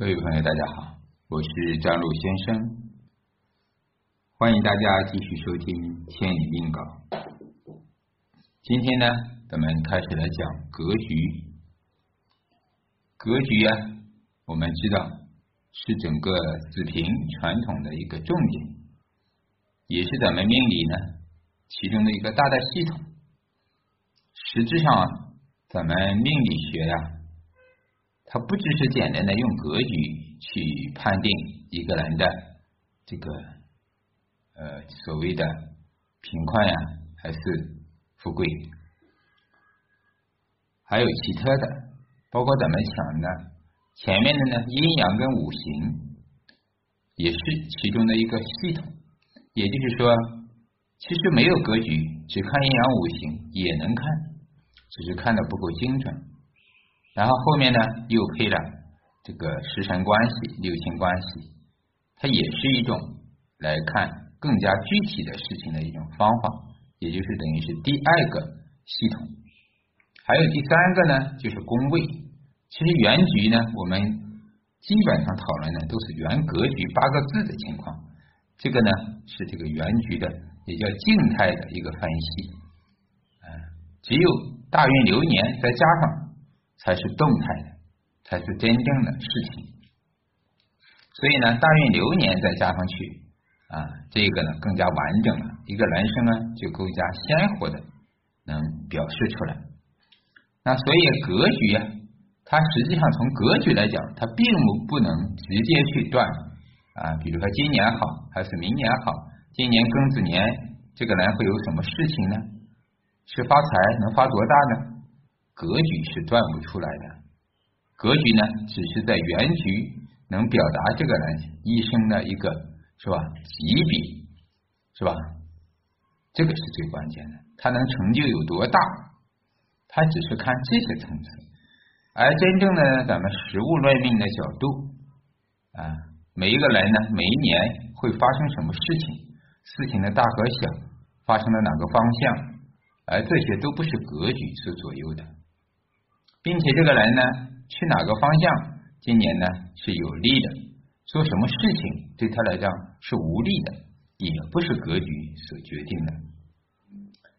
各位朋友，大家好，我是张璐先生，欢迎大家继续收听《千里命稿》。今天呢，咱们开始来讲格局。格局啊，我们知道是整个子平传统的一个重点，也是咱们命理呢其中的一个大的系统。实质上，啊咱们命理学呀，它不只是简单的用格局去判定一个人的这个呃所谓的贫困呀，还是富贵，还有其他的，包括咱们讲的前面的呢阴阳跟五行，也是其中的一个系统。也就是说，其实没有格局，只看阴阳五行也能看。只是看的不够精准，然后后面呢又配了这个时辰关系、六亲关系，它也是一种来看更加具体的事情的一种方法，也就是等于是第二个系统。还有第三个呢，就是宫位。其实原局呢，我们基本上讨论的都是原格局八个字的情况，这个呢是这个原局的也叫静态的一个分析，嗯，只有。大运流年再加上，才是动态的，才是真正的事情。所以呢，大运流年再加上去啊，这个呢更加完整了，一个人生呢就更加鲜活的能表示出来。那所以格局啊，它实际上从格局来讲，它并不不能直接去断啊，比如说今年好还是明年好，今年庚子年这个人会有什么事情呢？是发财能发多大呢？格局是断不出来的。格局呢，只是在原局能表达这个人一生的一个是吧级别是吧？这个是最关键的。他能成就有多大？他只是看这些层次。而真正的咱们实物论命的角度啊，每一个人呢，每一年会发生什么事情？事情的大和小，发生了哪个方向？而这些都不是格局所左右的，并且这个人呢，去哪个方向，今年呢是有利的；做什么事情对他来讲是无利的，也不是格局所决定的。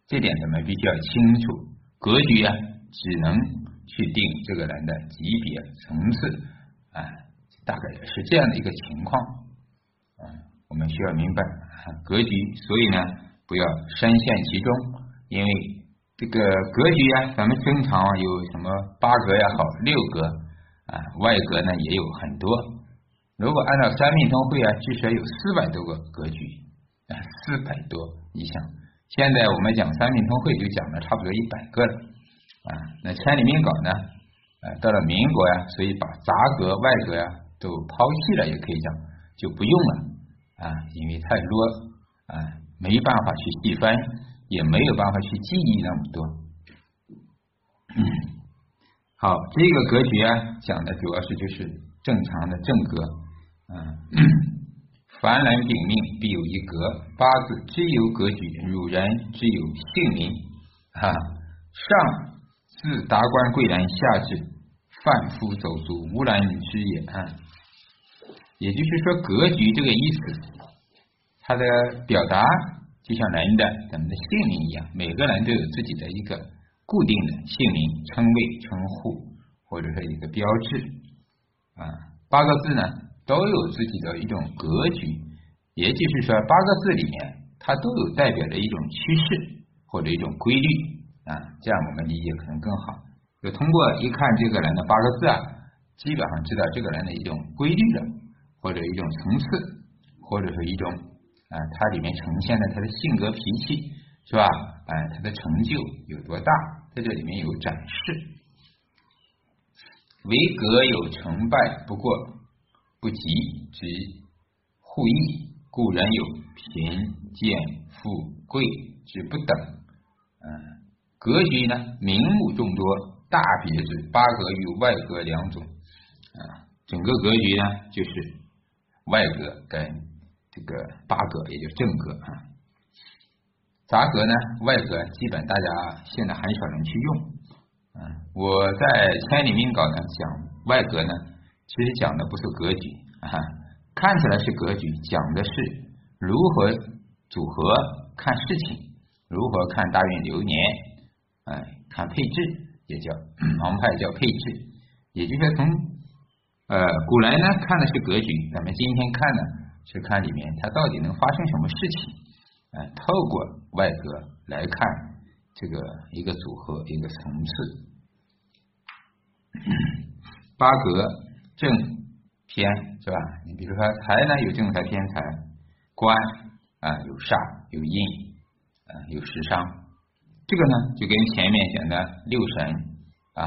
这点咱们必须要清楚，格局啊，只能去定这个人的级别层次啊，大概是这样的一个情况啊，我们需要明白格局，所以呢，不要深陷其中。因为这个格局啊，咱们经常有什么八格也好，六格啊，外格呢也有很多。如果按照三命通会啊，据说有四百多个格局啊，四百多你想，现在我们讲三命通会就讲了差不多一百个了啊。那千里命稿呢，啊，到了民国呀，所以把杂格、外格呀都抛弃了，也可以讲就不用了啊，因为太多啊，没办法去细分。也没有办法去记忆那么多。好，这个格局啊，讲的主要是就是正常的正格。嗯，凡人禀命必有一格，八字只有格局，汝人之有姓名。啊，上至达官贵人，下至贩夫走卒，无人知也。啊，也就是说，格局这个意思，它的表达。就像人的咱们的姓名一样，每个人都有自己的一个固定的姓名、称谓、称呼，或者说一个标志啊。八个字呢，都有自己的一种格局，也就是说，八个字里面它都有代表着一种趋势或者一种规律啊。这样我们理解可能更好。就通过一看这个人的八个字啊，基本上知道这个人的一种规律了，或者一种层次，或者是一种。啊，它里面呈现了他的性格脾气，是吧？哎，他的成就有多大，在这里面有展示。为格有成败，不过不及之互益，故人有贫贱富贵之不等。嗯，格局呢，名目众多，大别之八格与外格两种。啊，整个格局呢，就是外格跟。这个八格也就正格啊，杂格呢，外格基本大家现在很少人去用。嗯，我在千里命稿呢讲外格呢，其实讲的不是格局啊，看起来是格局，讲的是如何组合看事情，如何看大运流年，哎，看配置也叫王派叫配置，也就是从呃古来呢看的是格局，咱们今天看呢去看里面它到底能发生什么事情，哎，透过外格来看这个一个组合一个层次，八格。正偏是吧？你比如说财呢，有正财偏财，官啊有煞有印啊有食伤，这个呢就跟前面讲的六神啊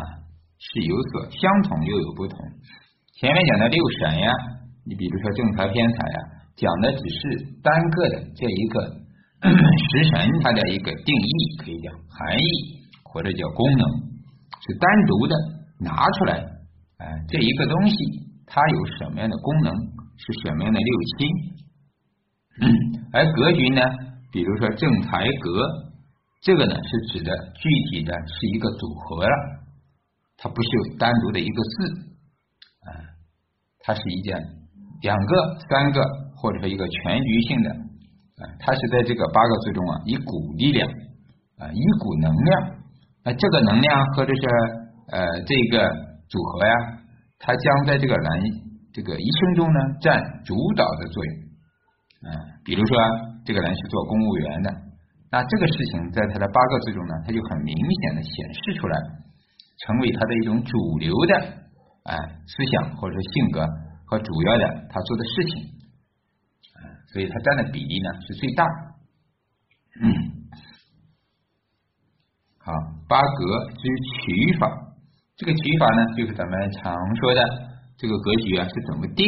是有所相同又有不同。前面讲的六神呀，你比如说正财偏财呀，讲的只是单个的这一个 食神它的一个定义，可以讲含义或者叫功能，是单独的拿出来。哎，这一个东西它有什么样的功能？是什么样的六亲？嗯，而格局呢？比如说正财格，这个呢是指的具体的是一个组合了，它不是有单独的一个字啊，它是一件两个、三个或者说一个全局性的啊，它是在这个八个字中啊，一股力量啊，一股能量，那这个能量或者是呃这个。组合呀，它将在这个人这个一生中呢占主导的作用。嗯，比如说这个人是做公务员的，那这个事情在他的八个字中呢，他就很明显的显示出来，成为他的一种主流的哎思想或者性格和主要的他做的事情。所以他占的比例呢是最大。嗯，好，八格之取法。这个取法呢，就是咱们常说的这个格局啊，是怎么定，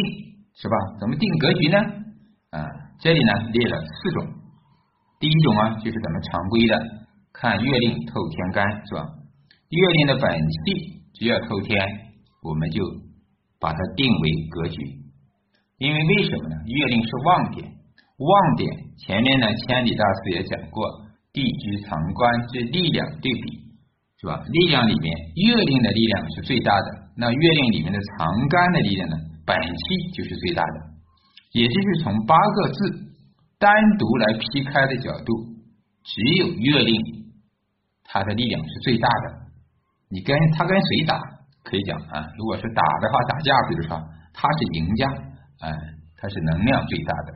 是吧？怎么定格局呢？啊，这里呢列了四种。第一种啊，就是咱们常规的看月令透天干，是吧？月令的本气只要透天，我们就把它定为格局。因为为什么呢？月令是旺点，旺点前面呢，千里大师也讲过，地支藏官之力量对比。是吧？力量里面，月令的力量是最大的。那月令里面的藏干的力量呢？本气就是最大的。也就是从八个字单独来劈开的角度，只有月令它的力量是最大的。你跟他跟谁打，可以讲啊，如果是打的话，打架，比如说他是赢家，哎，他是能量最大的，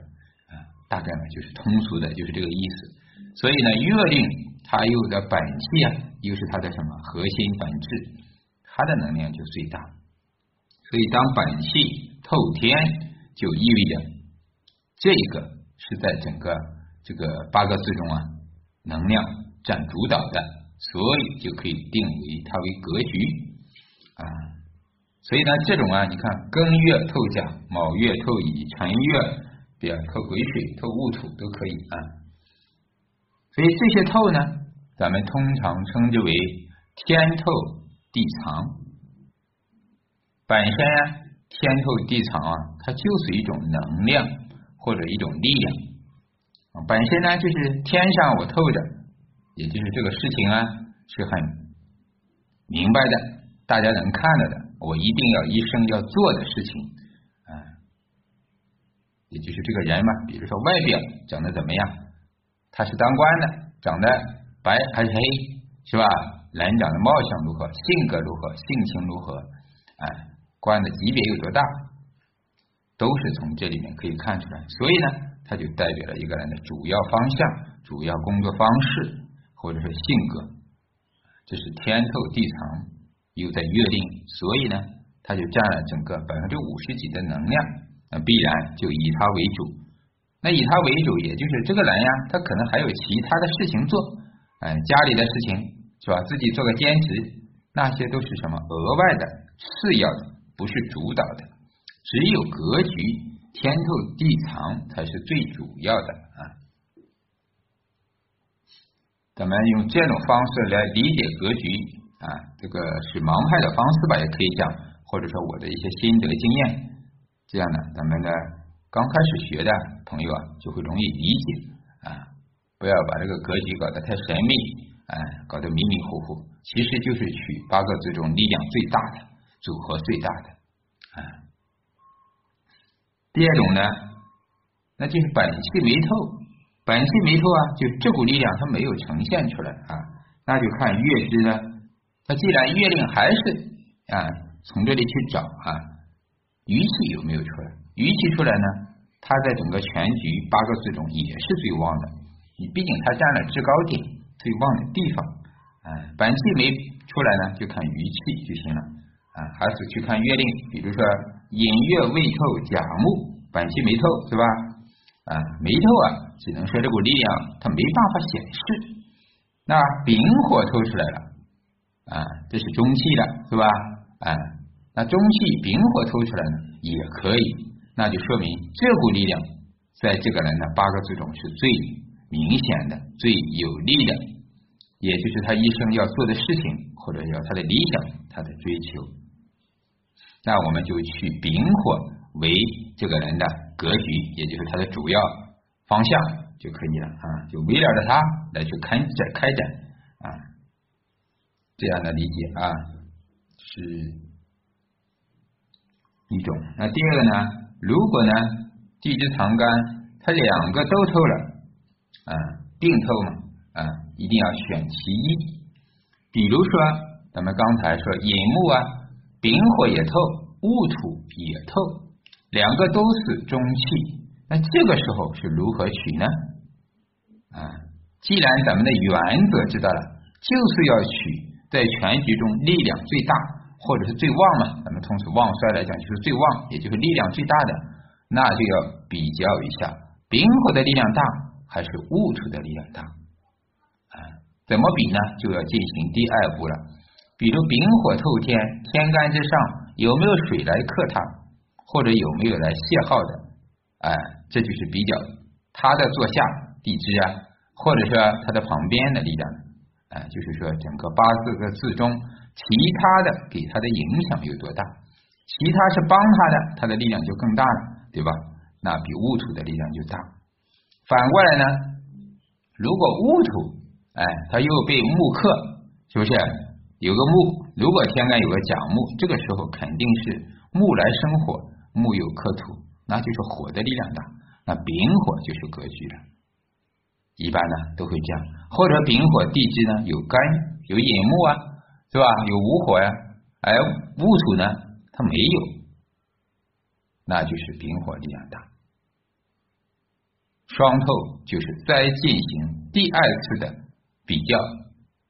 啊，大概呢就是通俗的，就是这个意思。所以呢，月令它有的本气啊。又是它的什么核心本质，它的能量就最大。所以当本气透天，就意味着这个是在整个这个八个字中啊，能量占主导的，所以就可以定为它为格局啊。所以呢，这种啊，你看庚月透甲，卯月透乙，辰月比如透癸水、透戊土都可以啊。所以这些透呢。咱们通常称之为天透地藏，本身啊，天透地藏啊，它就是一种能量或者一种力量。本身呢，就是天上我透着，也就是这个事情啊，是很明白的，大家能看到的，我一定要一生要做的事情啊，也就是这个人嘛，比如说外表长得怎么样，他是当官的，长得。白还是黑，是吧？人长的貌相如何，性格如何，性情如何？哎，官的级别有多大，都是从这里面可以看出来。所以呢，它就代表了一个人的主要方向、主要工作方式，或者是性格。这是天透地藏，又在约定，所以呢，它就占了整个百分之五十几的能量，那必然就以他为主。那以他为主，也就是这个人呀，他可能还有其他的事情做。哎，家里的事情是吧？自己做个兼职，那些都是什么额外的、次要的，不是主导的。只有格局天透地藏才是最主要的啊！咱们用这种方式来理解格局啊，这个是盲派的方式吧，也可以讲，或者说我的一些心得经验，这样呢，咱们呢刚开始学的朋友啊，就会容易理解啊。不要把这个格局搞得太神秘，哎，搞得迷迷糊糊。其实就是取八个字中力量最大的组合最大的，啊，第二种呢，那就是本气没透，本气没透啊，就这股力量它没有呈现出来啊，那就看月支呢，那既然月令还是啊从这里去找啊，余气有没有出来？余气出来呢，它在整个全局八个字中也是最旺的，你毕竟它占了制高点最旺的地方，啊，本气没出来呢，就看余气就行了啊，还是去看月令，比如说寅月未透甲木。本气没透是吧？啊，没透啊，只能说这股力量它没办法显示。那丙火透出来了啊，这是中气的是吧？啊，那中气丙火透出来呢也可以，那就说明这股力量在这个人的八个字中是最明显的、最有力的，也就是他一生要做的事情，或者叫他的理想、他的追求。那我们就去丙火。为这个人的格局，也就是他的主要方向就可以了啊，就围绕着他来去开展开展，这样的理解啊是一种。那第二个呢，如果呢地支藏干它两个都透了啊，并透嘛啊，一定要选其一。比如说咱们刚才说寅木啊，丙火也透，戊土也透。两个都是中气，那这个时候是如何取呢？啊，既然咱们的原则知道了，就是要取在全局中力量最大或者是最旺嘛。咱们通俗旺衰来讲，就是最旺，也就是力量最大的，那就要比较一下丙火的力量大还是戊土的力量大啊？怎么比呢？就要进行第二步了。比如丙火透天，天干之上有没有水来克它？或者有没有来泄耗的？哎，这就是比较它的坐下地支啊，或者说它的旁边的力量，哎，就是说整个八字的字中，其他的给它的影响有多大？其他是帮他的，他的力量就更大了，对吧？那比戊土的力量就大。反过来呢，如果戊土，哎，它又被木克，是不是有个木？如果天干有个甲木，这个时候肯定是木来生火。木有克土，那就是火的力量大。那丙火就是格局了。一般呢都会这样，或者丙火地支呢有干有寅木啊，是吧？有午火呀，而戊土呢它没有，那就是丙火力量大。双透就是再进行第二次的比较，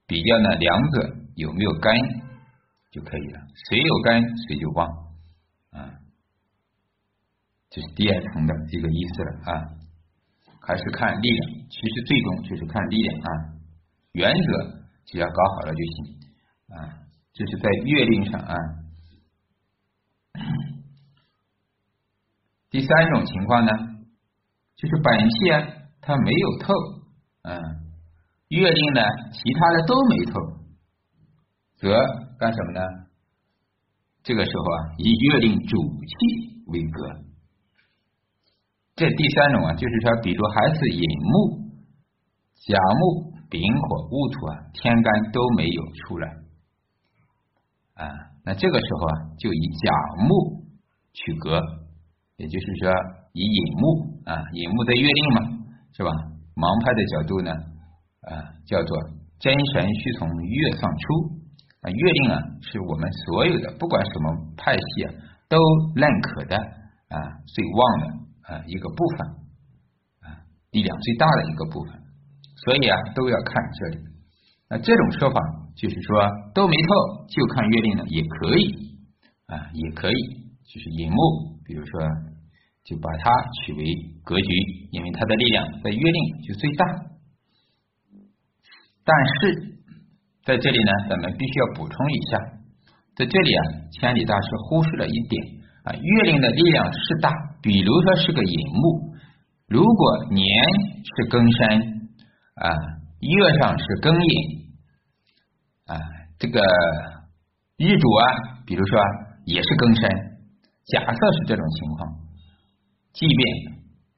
比较呢两者有没有干就可以了，谁有干谁就旺啊。这是第二层的一个意思了啊，还是看力量，其实最终就是看力量啊，原则只要搞好了就行啊。这是在月令上啊。第三种情况呢，就是本气啊，它没有透，嗯，月令呢，其他的都没透，则干什么呢？这个时候啊，以月令主气为格。这第三种啊，就是说，比如还是寅木、甲木、丙火、戊土啊，天干都没有出来啊，那这个时候啊，就以甲木取格，也就是说以寅木啊，寅木的月令嘛，是吧？盲派的角度呢，啊，叫做真神需从月上出啊，月令啊，是我们所有的不管什么派系啊，都认可的啊，最旺的。啊，一个部分啊，力量最大的一个部分，所以啊，都要看这里。那这种说法就是说，都没透就看月令呢，也可以啊，也可以，就是寅木，比如说就把它取为格局，因为它的力量在月令就最大。但是在这里呢，咱们必须要补充一下，在这里啊，千里大师忽视了一点啊，月令的力量是大。比如说是个寅木，如果年是庚申啊，月上是庚寅啊，这个日主啊，比如说也是庚申，假设是这种情况，即便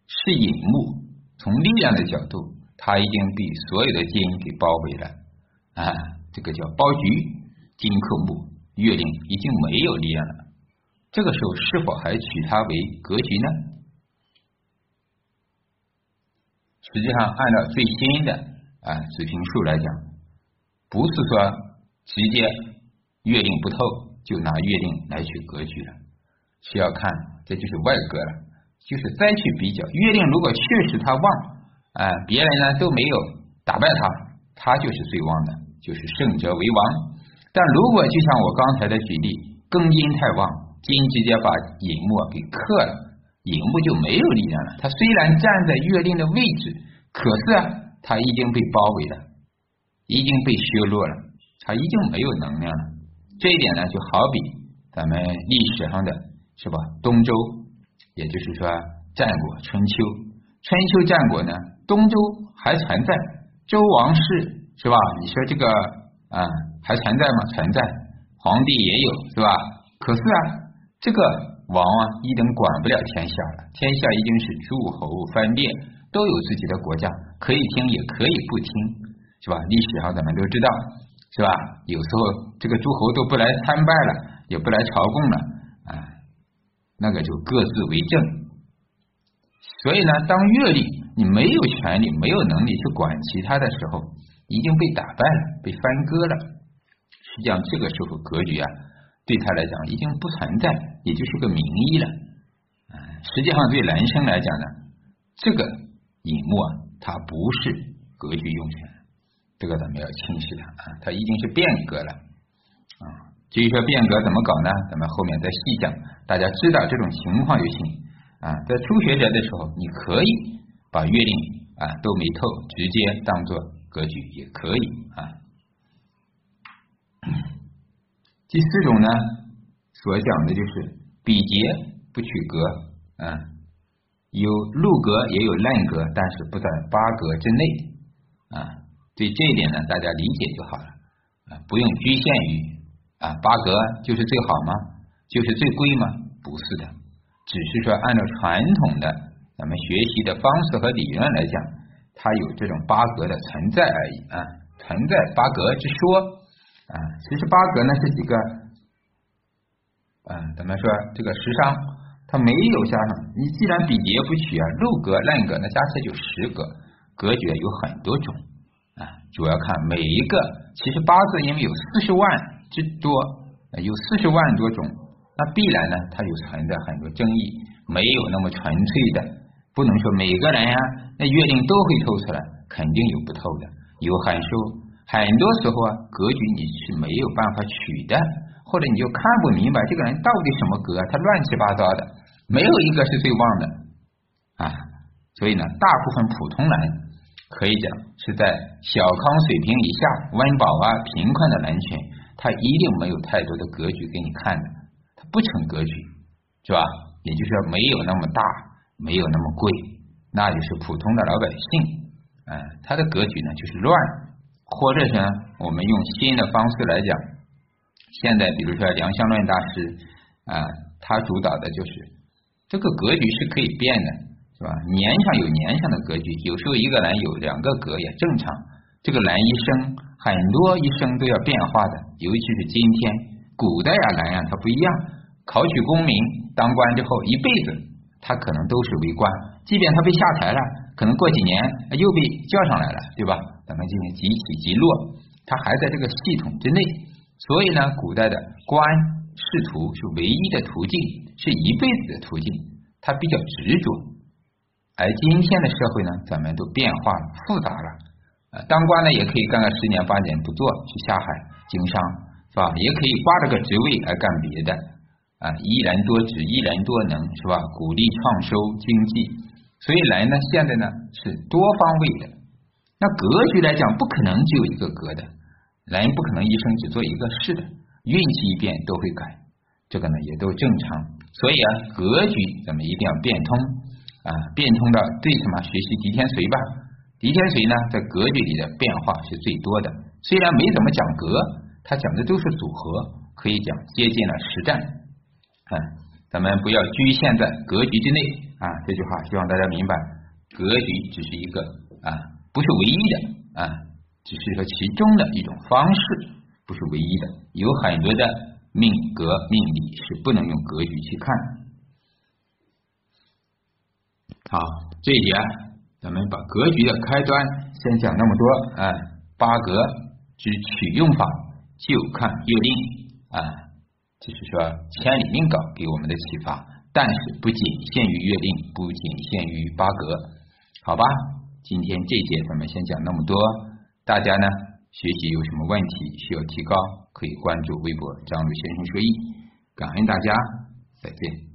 是寅木，从力量的角度，它已经被所有的金给包围了啊，这个叫包局，金克木，月令已经没有力量了这个时候是否还取它为格局呢？实际上，按照最新的啊水平数来讲，不是说直接月令不透就拿月令来取格局了，是要看这就是外格了，就是再去比较月令如果确实它旺啊，别人呢都没有打败它，它就是最旺的，就是胜者为王。但如果就像我刚才的举例，庚金太旺，金直接把寅木给克了。寅木就没有力量了。他虽然站在月令的位置，可是啊，他已经被包围了，已经被削弱了，他已经没有能量了。这一点呢，就好比咱们历史上的是吧？东周，也就是说战国、春秋、春秋战国呢，东周还存在，周王室是吧？你说这个啊，还存在吗？存在，皇帝也有是吧？可是啊，这个。王啊，一等管不了天下了，天下已经是诸侯藩列，都有自己的国家，可以听也可以不听，是吧？历史上咱们都知道，是吧？有时候这个诸侯都不来参拜了，也不来朝贡了，啊，那个就各自为政。所以呢，当阅历你没有权利、没有能力去管其他的时候，已经被打败了，被翻割了。实际上，这个时候格局啊。对他来讲已经不存在，也就是个名医了。实际上对男生来讲呢，这个隐木啊，它不是格局用权，这个咱们要清晰它啊，它已经是变革了啊。至于说变革怎么搞呢？咱们后面再细讲。大家知道这种情况就行啊。在初学者的时候，你可以把月令啊都没透，直接当做格局也可以啊。第四种呢，所讲的就是比劫不取格，啊，有禄格也有烂格，但是不在八格之内，啊，对这一点呢，大家理解就好了，啊，不用局限于啊八格就是最好吗？就是最贵吗？不是的，只是说按照传统的咱们学习的方式和理论来讲，它有这种八格的存在而已啊，存在八格之说。啊，其实八格呢是几个，啊，咱们说这个十商，它没有加上。你既然比劫不取啊，六格、烂格，那加起来就十格。格局有很多种啊，主要看每一个。其实八字因为有四十万之多，有四十万多种，那必然呢，它就存在很多争议，没有那么纯粹的。不能说每个人呀，那月令都会透出来，肯定有不透的，有函数。很多时候啊，格局你是没有办法取的，或者你就看不明白这个人到底什么格，他乱七八糟的，没有一个是最旺的啊。所以呢，大部分普通人可以讲是在小康水平以下、温饱啊、贫困的人群，他一定没有太多的格局给你看的，他不成格局，是吧？也就是说没有那么大，没有那么贵，那就是普通的老百姓，嗯，他的格局呢就是乱。或者是我们用新的方式来讲，现在比如说梁相论大师啊，他主导的就是这个格局是可以变的，是吧？年上有年上的格局，有时候一个人有两个格也正常。这个人一生很多一生都要变化的，尤其是今天古代啊，人啊他不一样，考取功名当官之后一辈子他可能都是为官，即便他被下台了，可能过几年又被叫上来了，对吧？咱们进行即起即落，它还在这个系统之内，所以呢，古代的官仕途是唯一的途径，是一辈子的途径，它比较执着。而今天的社会呢，咱们都变化了，复杂了。呃，当官呢也可以干个十年八年不做，去下海经商，是吧？也可以挂着个职位来干别的啊，一人多职，一人多能，是吧？鼓励创收经济，所以人呢，现在呢是多方位的。那格局来讲，不可能只有一个格的，人不可能一生只做一个事的，运气一变都会改，这个呢也都正常。所以啊，格局咱们一定要变通啊，变通到最起码学习狄天随吧。狄天随呢，在格局里的变化是最多的，虽然没怎么讲格，他讲的都是组合，可以讲接近了实战。嗯，咱们不要局限在格局之内啊，这句话希望大家明白，格局只是一个啊。不是唯一的啊，只是说其中的一种方式，不是唯一的，有很多的命格命理是不能用格局去看。好，这一节咱们把格局的开端先讲那么多啊，八格之取用法就看月令啊，就是说千里命稿给我们的启发，但是不仅限于月令，不仅限于八格，好吧？今天这节咱们先讲那么多，大家呢学习有什么问题需要提高，可以关注微博张瑞先生说艺，感恩大家，再见。